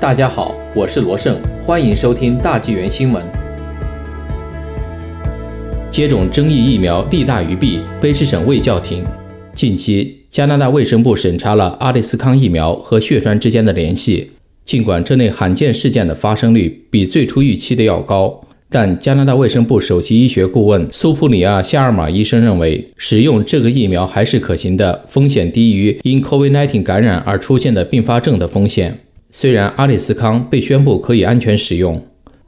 大家好，我是罗胜，欢迎收听大纪元新闻。接种争议疫苗利大于弊，卑诗省未叫停。近期，加拿大卫生部审查了阿利斯康疫苗和血栓之间的联系。尽管这类罕见事件的发生率比最初预期的要高，但加拿大卫生部首席医学顾问苏普里亚·夏尔马医生认为，使用这个疫苗还是可行的，风险低于因 COVID-19 感染而出现的并发症的风险。虽然阿里斯康被宣布可以安全使用，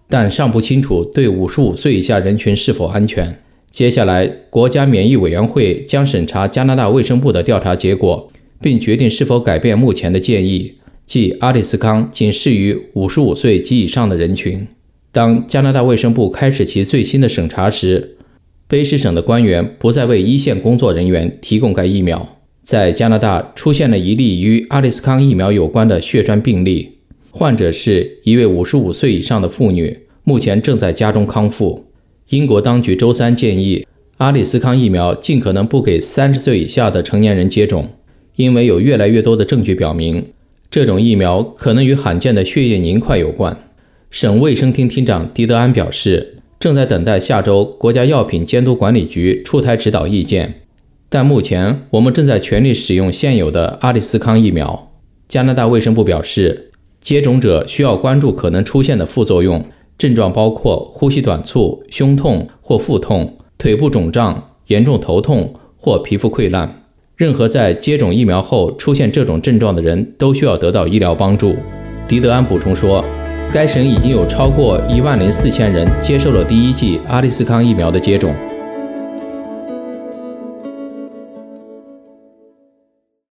但尚不清楚对五十五岁以下人群是否安全。接下来，国家免疫委员会将审查加拿大卫生部的调查结果，并决定是否改变目前的建议，即阿里斯康仅适于五十五岁及以上的人群。当加拿大卫生部开始其最新的审查时，卑诗省的官员不再为一线工作人员提供该疫苗。在加拿大出现了一例与阿利斯康疫苗有关的血栓病例，患者是一位五十五岁以上的妇女，目前正在家中康复。英国当局周三建议，阿利斯康疫苗尽可能不给三十岁以下的成年人接种，因为有越来越多的证据表明，这种疫苗可能与罕见的血液凝块有关。省卫生厅厅长迪德安表示，正在等待下周国家药品监督管理局出台指导意见。但目前，我们正在全力使用现有的阿利斯康疫苗。加拿大卫生部表示，接种者需要关注可能出现的副作用，症状包括呼吸短促、胸痛或腹痛、腿部肿胀、严重头痛或皮肤溃烂。任何在接种疫苗后出现这种症状的人都需要得到医疗帮助。迪德安补充说，该省已经有超过一万零四千人接受了第一剂阿利斯康疫苗的接种。